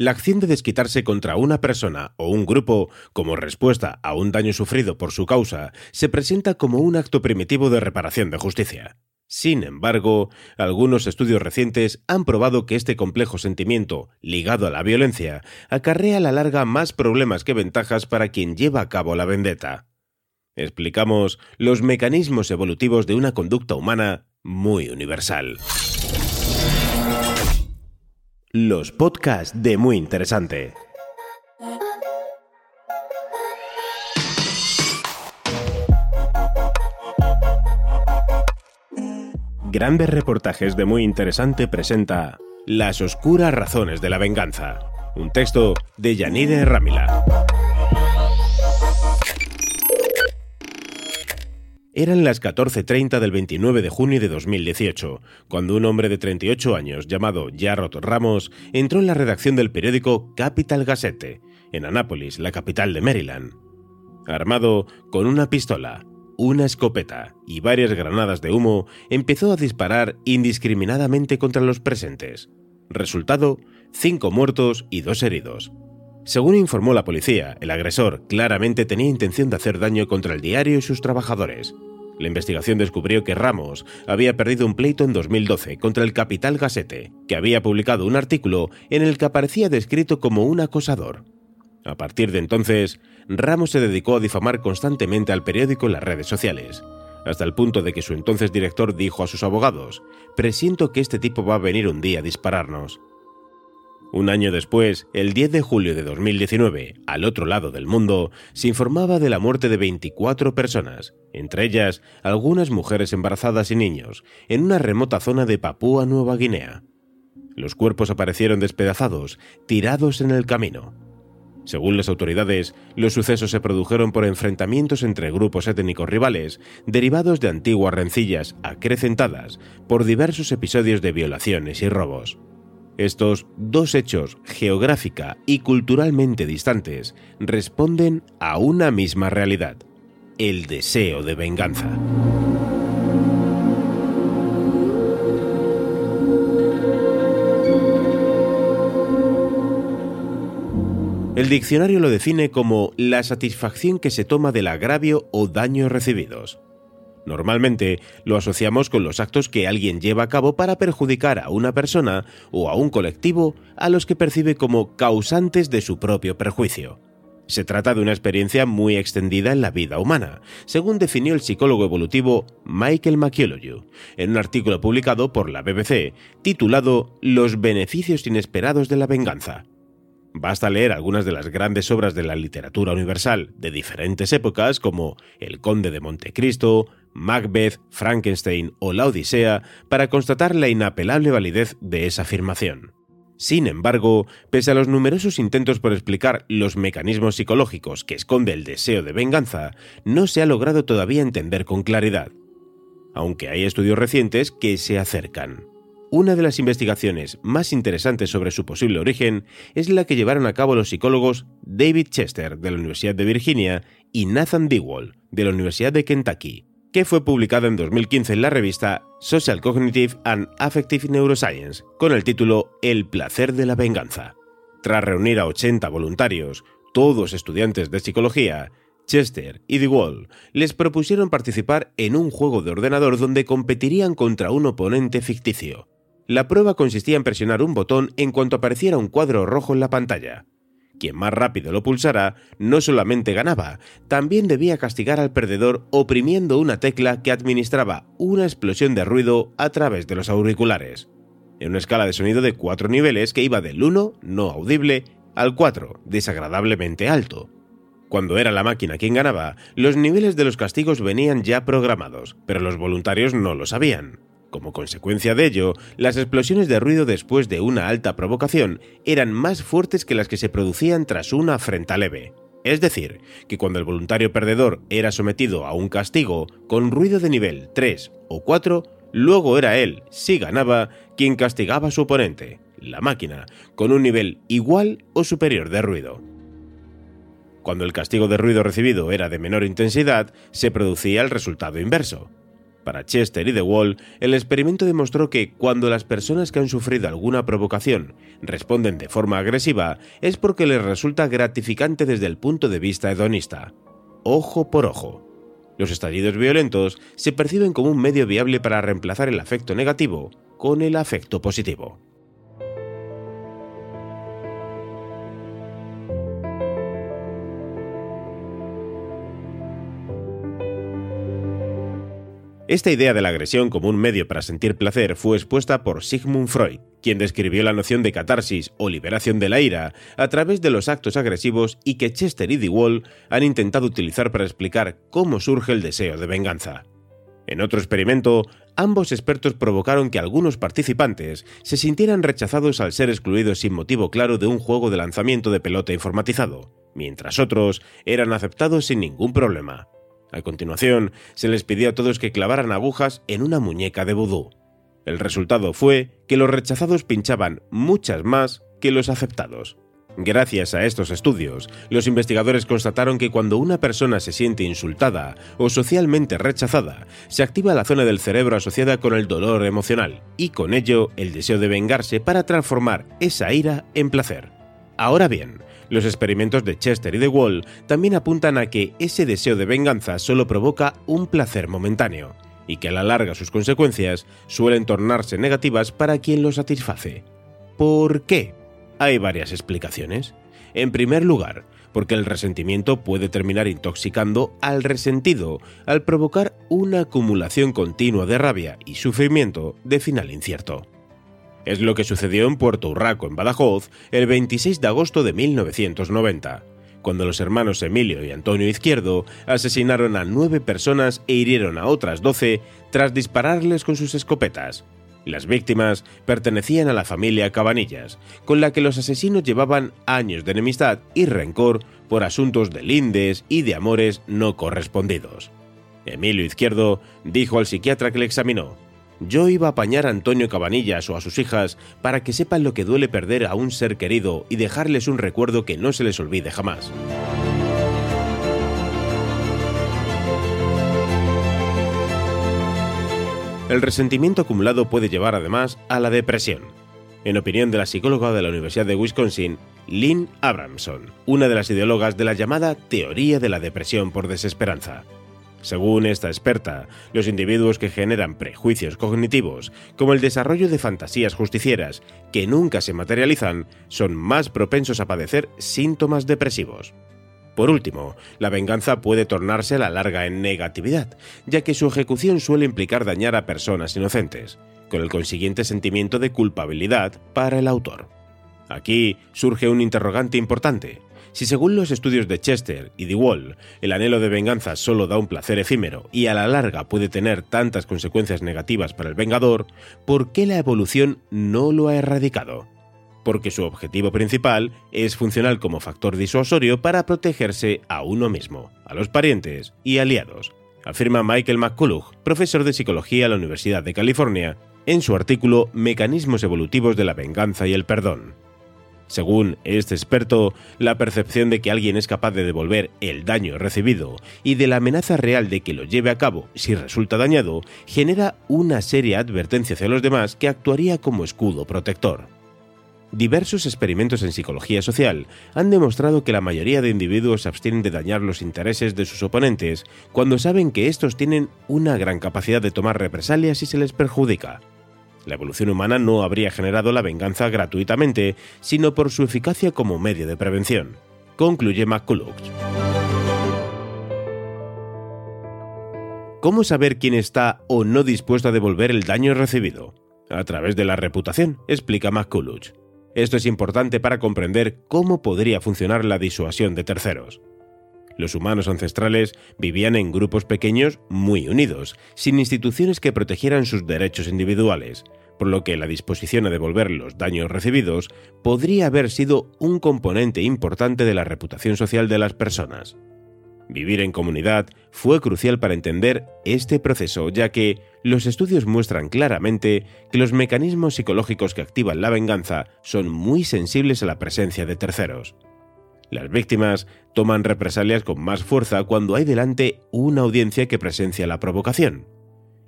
La acción de desquitarse contra una persona o un grupo como respuesta a un daño sufrido por su causa se presenta como un acto primitivo de reparación de justicia. Sin embargo, algunos estudios recientes han probado que este complejo sentimiento, ligado a la violencia, acarrea a la larga más problemas que ventajas para quien lleva a cabo la vendetta. Explicamos los mecanismos evolutivos de una conducta humana muy universal los podcasts de Muy Interesante. Grandes reportajes de Muy Interesante presenta Las oscuras razones de la venganza, un texto de Yanire Ramila. Eran las 14.30 del 29 de junio de 2018, cuando un hombre de 38 años llamado Jarrod Ramos entró en la redacción del periódico Capital Gazette, en Anápolis, la capital de Maryland. Armado con una pistola, una escopeta y varias granadas de humo, empezó a disparar indiscriminadamente contra los presentes. Resultado, cinco muertos y dos heridos. Según informó la policía, el agresor claramente tenía intención de hacer daño contra el diario y sus trabajadores. La investigación descubrió que Ramos había perdido un pleito en 2012 contra el Capital Gazette, que había publicado un artículo en el que aparecía descrito como un acosador. A partir de entonces, Ramos se dedicó a difamar constantemente al periódico en las redes sociales, hasta el punto de que su entonces director dijo a sus abogados, presiento que este tipo va a venir un día a dispararnos. Un año después, el 10 de julio de 2019, al otro lado del mundo, se informaba de la muerte de 24 personas, entre ellas algunas mujeres embarazadas y niños, en una remota zona de Papúa Nueva Guinea. Los cuerpos aparecieron despedazados, tirados en el camino. Según las autoridades, los sucesos se produjeron por enfrentamientos entre grupos étnicos rivales, derivados de antiguas rencillas acrecentadas por diversos episodios de violaciones y robos. Estos dos hechos geográfica y culturalmente distantes responden a una misma realidad, el deseo de venganza. El diccionario lo define como la satisfacción que se toma del agravio o daño recibidos. Normalmente lo asociamos con los actos que alguien lleva a cabo para perjudicar a una persona o a un colectivo a los que percibe como causantes de su propio perjuicio. Se trata de una experiencia muy extendida en la vida humana, según definió el psicólogo evolutivo Michael McCullough en un artículo publicado por la BBC titulado Los beneficios inesperados de la venganza. Basta leer algunas de las grandes obras de la literatura universal de diferentes épocas como El Conde de Montecristo, Macbeth, Frankenstein o La Odisea para constatar la inapelable validez de esa afirmación. Sin embargo, pese a los numerosos intentos por explicar los mecanismos psicológicos que esconde el deseo de venganza, no se ha logrado todavía entender con claridad, aunque hay estudios recientes que se acercan. Una de las investigaciones más interesantes sobre su posible origen es la que llevaron a cabo los psicólogos David Chester de la Universidad de Virginia y Nathan Dewall de la Universidad de Kentucky, que fue publicada en 2015 en la revista Social Cognitive and Affective Neuroscience con el título El placer de la venganza. Tras reunir a 80 voluntarios, todos estudiantes de psicología, Chester y DeWall les propusieron participar en un juego de ordenador donde competirían contra un oponente ficticio. La prueba consistía en presionar un botón en cuanto apareciera un cuadro rojo en la pantalla. Quien más rápido lo pulsara no solamente ganaba, también debía castigar al perdedor oprimiendo una tecla que administraba una explosión de ruido a través de los auriculares. En una escala de sonido de cuatro niveles que iba del 1, no audible, al 4, desagradablemente alto. Cuando era la máquina quien ganaba, los niveles de los castigos venían ya programados, pero los voluntarios no lo sabían. Como consecuencia de ello, las explosiones de ruido después de una alta provocación eran más fuertes que las que se producían tras una afrenta leve. Es decir, que cuando el voluntario perdedor era sometido a un castigo con ruido de nivel 3 o 4, luego era él, si ganaba, quien castigaba a su oponente, la máquina, con un nivel igual o superior de ruido. Cuando el castigo de ruido recibido era de menor intensidad, se producía el resultado inverso. Para Chester y The Wall, el experimento demostró que cuando las personas que han sufrido alguna provocación responden de forma agresiva, es porque les resulta gratificante desde el punto de vista hedonista. Ojo por ojo. Los estallidos violentos se perciben como un medio viable para reemplazar el afecto negativo con el afecto positivo. Esta idea de la agresión como un medio para sentir placer fue expuesta por Sigmund Freud, quien describió la noción de catarsis o liberación de la ira a través de los actos agresivos y que Chester y Wall han intentado utilizar para explicar cómo surge el deseo de venganza. En otro experimento, ambos expertos provocaron que algunos participantes se sintieran rechazados al ser excluidos sin motivo claro de un juego de lanzamiento de pelota informatizado, mientras otros eran aceptados sin ningún problema. A continuación, se les pidió a todos que clavaran agujas en una muñeca de vudú. El resultado fue que los rechazados pinchaban muchas más que los aceptados. Gracias a estos estudios, los investigadores constataron que cuando una persona se siente insultada o socialmente rechazada, se activa la zona del cerebro asociada con el dolor emocional y con ello el deseo de vengarse para transformar esa ira en placer. Ahora bien, los experimentos de Chester y de Wall también apuntan a que ese deseo de venganza solo provoca un placer momentáneo, y que a la larga sus consecuencias suelen tornarse negativas para quien lo satisface. ¿Por qué? Hay varias explicaciones. En primer lugar, porque el resentimiento puede terminar intoxicando al resentido al provocar una acumulación continua de rabia y sufrimiento de final incierto. Es lo que sucedió en Puerto Urraco, en Badajoz, el 26 de agosto de 1990, cuando los hermanos Emilio y Antonio Izquierdo asesinaron a nueve personas e hirieron a otras doce tras dispararles con sus escopetas. Las víctimas pertenecían a la familia Cabanillas, con la que los asesinos llevaban años de enemistad y rencor por asuntos de lindes y de amores no correspondidos. Emilio Izquierdo dijo al psiquiatra que le examinó, yo iba a apañar a Antonio Cabanillas o a sus hijas para que sepan lo que duele perder a un ser querido y dejarles un recuerdo que no se les olvide jamás. El resentimiento acumulado puede llevar además a la depresión. En opinión de la psicóloga de la Universidad de Wisconsin, Lynn Abramson, una de las ideólogas de la llamada teoría de la depresión por desesperanza. Según esta experta, los individuos que generan prejuicios cognitivos, como el desarrollo de fantasías justicieras que nunca se materializan, son más propensos a padecer síntomas depresivos. Por último, la venganza puede tornarse a la larga en negatividad, ya que su ejecución suele implicar dañar a personas inocentes, con el consiguiente sentimiento de culpabilidad para el autor. Aquí surge un interrogante importante. Si según los estudios de Chester y de Wall, el anhelo de venganza solo da un placer efímero y a la larga puede tener tantas consecuencias negativas para el vengador, ¿por qué la evolución no lo ha erradicado? Porque su objetivo principal es funcional como factor disuasorio para protegerse a uno mismo, a los parientes y aliados, afirma Michael McCullough, profesor de psicología a la Universidad de California, en su artículo Mecanismos evolutivos de la venganza y el perdón. Según este experto, la percepción de que alguien es capaz de devolver el daño recibido y de la amenaza real de que lo lleve a cabo si resulta dañado genera una seria advertencia hacia los demás que actuaría como escudo protector. Diversos experimentos en psicología social han demostrado que la mayoría de individuos abstienen de dañar los intereses de sus oponentes cuando saben que estos tienen una gran capacidad de tomar represalias si se les perjudica. La evolución humana no habría generado la venganza gratuitamente, sino por su eficacia como medio de prevención, concluye McCulloch. ¿Cómo saber quién está o no dispuesto a devolver el daño recibido? A través de la reputación, explica McCulloch. Esto es importante para comprender cómo podría funcionar la disuasión de terceros. Los humanos ancestrales vivían en grupos pequeños muy unidos, sin instituciones que protegieran sus derechos individuales, por lo que la disposición a devolver los daños recibidos podría haber sido un componente importante de la reputación social de las personas. Vivir en comunidad fue crucial para entender este proceso, ya que los estudios muestran claramente que los mecanismos psicológicos que activan la venganza son muy sensibles a la presencia de terceros. Las víctimas toman represalias con más fuerza cuando hay delante una audiencia que presencia la provocación,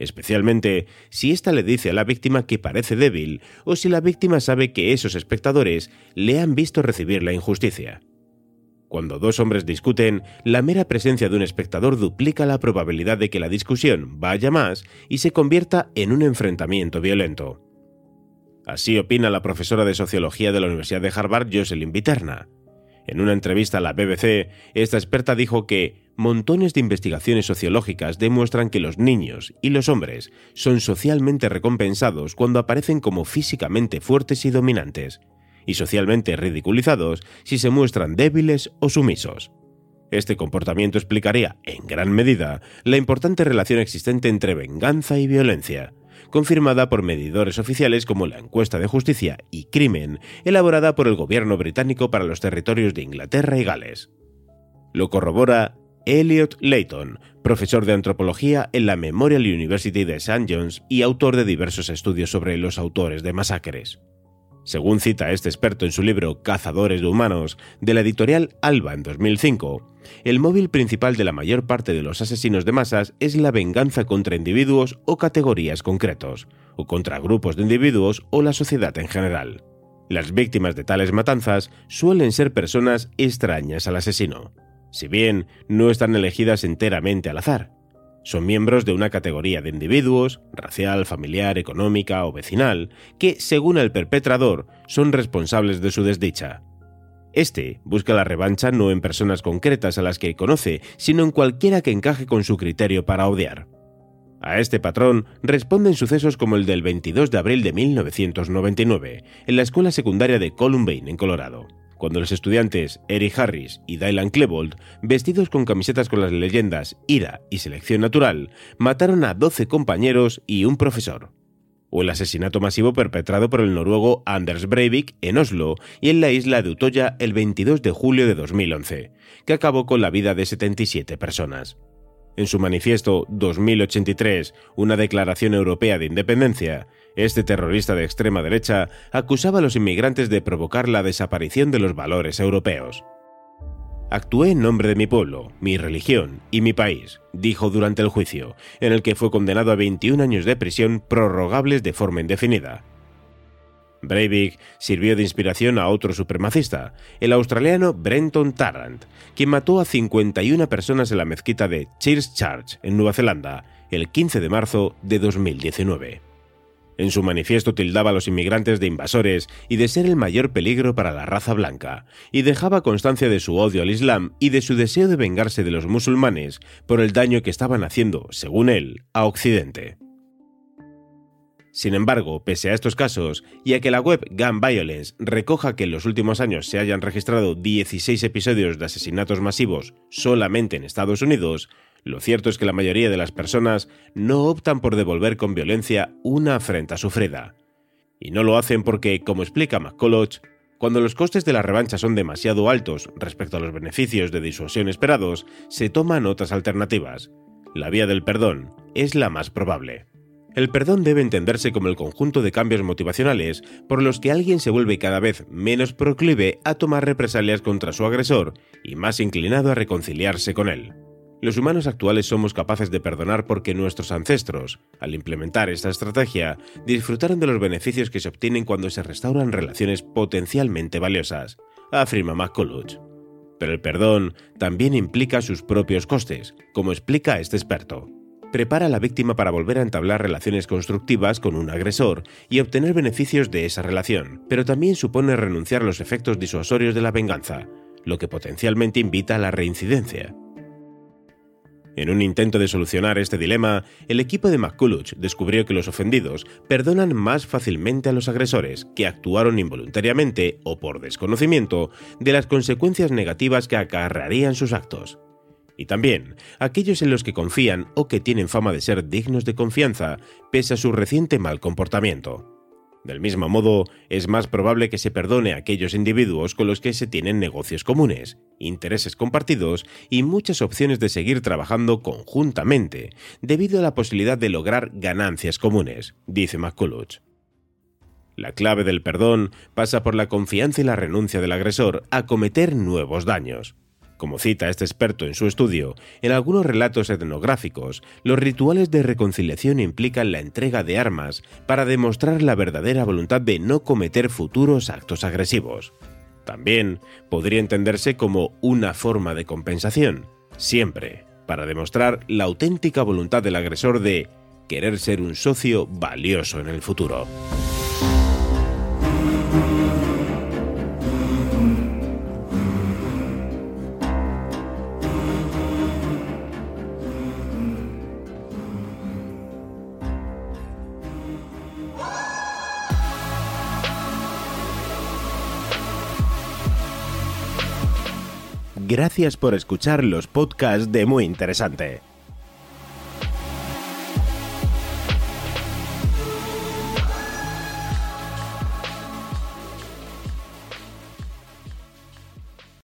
especialmente si ésta le dice a la víctima que parece débil o si la víctima sabe que esos espectadores le han visto recibir la injusticia. Cuando dos hombres discuten, la mera presencia de un espectador duplica la probabilidad de que la discusión vaya más y se convierta en un enfrentamiento violento. Así opina la profesora de Sociología de la Universidad de Harvard, Jocelyn Viterna. En una entrevista a la BBC, esta experta dijo que montones de investigaciones sociológicas demuestran que los niños y los hombres son socialmente recompensados cuando aparecen como físicamente fuertes y dominantes, y socialmente ridiculizados si se muestran débiles o sumisos. Este comportamiento explicaría, en gran medida, la importante relación existente entre venganza y violencia, confirmada por medidores oficiales como la Encuesta de Justicia y Crimen, elaborada por el gobierno británico para los territorios de Inglaterra y Gales. Lo corrobora Elliot Layton, profesor de antropología en la Memorial University de St. John's y autor de diversos estudios sobre los autores de masacres. Según cita este experto en su libro Cazadores de Humanos, de la editorial Alba en 2005, el móvil principal de la mayor parte de los asesinos de masas es la venganza contra individuos o categorías concretos, o contra grupos de individuos o la sociedad en general. Las víctimas de tales matanzas suelen ser personas extrañas al asesino, si bien no están elegidas enteramente al azar, son miembros de una categoría de individuos, racial, familiar, económica o vecinal, que, según el perpetrador, son responsables de su desdicha. Este busca la revancha no en personas concretas a las que conoce, sino en cualquiera que encaje con su criterio para odiar. A este patrón responden sucesos como el del 22 de abril de 1999, en la escuela secundaria de Columbine, en Colorado cuando los estudiantes Eric Harris y Dylan Klebold, vestidos con camisetas con las leyendas Ira y Selección Natural, mataron a 12 compañeros y un profesor. O el asesinato masivo perpetrado por el noruego Anders Breivik en Oslo y en la isla de Utoya el 22 de julio de 2011, que acabó con la vida de 77 personas. En su manifiesto 2083, una declaración europea de independencia, este terrorista de extrema derecha acusaba a los inmigrantes de provocar la desaparición de los valores europeos. Actué en nombre de mi pueblo, mi religión y mi país, dijo durante el juicio, en el que fue condenado a 21 años de prisión prorrogables de forma indefinida. Breivik sirvió de inspiración a otro supremacista, el australiano Brenton Tarrant, quien mató a 51 personas en la mezquita de Church, en Nueva Zelanda, el 15 de marzo de 2019. En su manifiesto tildaba a los inmigrantes de invasores y de ser el mayor peligro para la raza blanca, y dejaba constancia de su odio al Islam y de su deseo de vengarse de los musulmanes por el daño que estaban haciendo, según él, a Occidente. Sin embargo, pese a estos casos, y a que la web Gun Violence recoja que en los últimos años se hayan registrado 16 episodios de asesinatos masivos solamente en Estados Unidos, lo cierto es que la mayoría de las personas no optan por devolver con violencia una afrenta sufrida. Y no lo hacen porque, como explica McCulloch, cuando los costes de la revancha son demasiado altos respecto a los beneficios de disuasión esperados, se toman otras alternativas. La vía del perdón es la más probable. El perdón debe entenderse como el conjunto de cambios motivacionales por los que alguien se vuelve cada vez menos proclive a tomar represalias contra su agresor y más inclinado a reconciliarse con él. Los humanos actuales somos capaces de perdonar porque nuestros ancestros, al implementar esta estrategia, disfrutaron de los beneficios que se obtienen cuando se restauran relaciones potencialmente valiosas, afirma McCulloch. Pero el perdón también implica sus propios costes, como explica este experto. Prepara a la víctima para volver a entablar relaciones constructivas con un agresor y obtener beneficios de esa relación, pero también supone renunciar a los efectos disuasorios de la venganza, lo que potencialmente invita a la reincidencia. En un intento de solucionar este dilema, el equipo de McCulloch descubrió que los ofendidos perdonan más fácilmente a los agresores que actuaron involuntariamente o por desconocimiento de las consecuencias negativas que acarrearían sus actos. y también aquellos en los que confían o que tienen fama de ser dignos de confianza pese a su reciente mal comportamiento. Del mismo modo, es más probable que se perdone a aquellos individuos con los que se tienen negocios comunes, intereses compartidos y muchas opciones de seguir trabajando conjuntamente, debido a la posibilidad de lograr ganancias comunes, dice McCulloch. La clave del perdón pasa por la confianza y la renuncia del agresor a cometer nuevos daños. Como cita este experto en su estudio, en algunos relatos etnográficos, los rituales de reconciliación implican la entrega de armas para demostrar la verdadera voluntad de no cometer futuros actos agresivos. También podría entenderse como una forma de compensación, siempre para demostrar la auténtica voluntad del agresor de querer ser un socio valioso en el futuro. Gracias por escuchar los podcasts de Muy Interesante.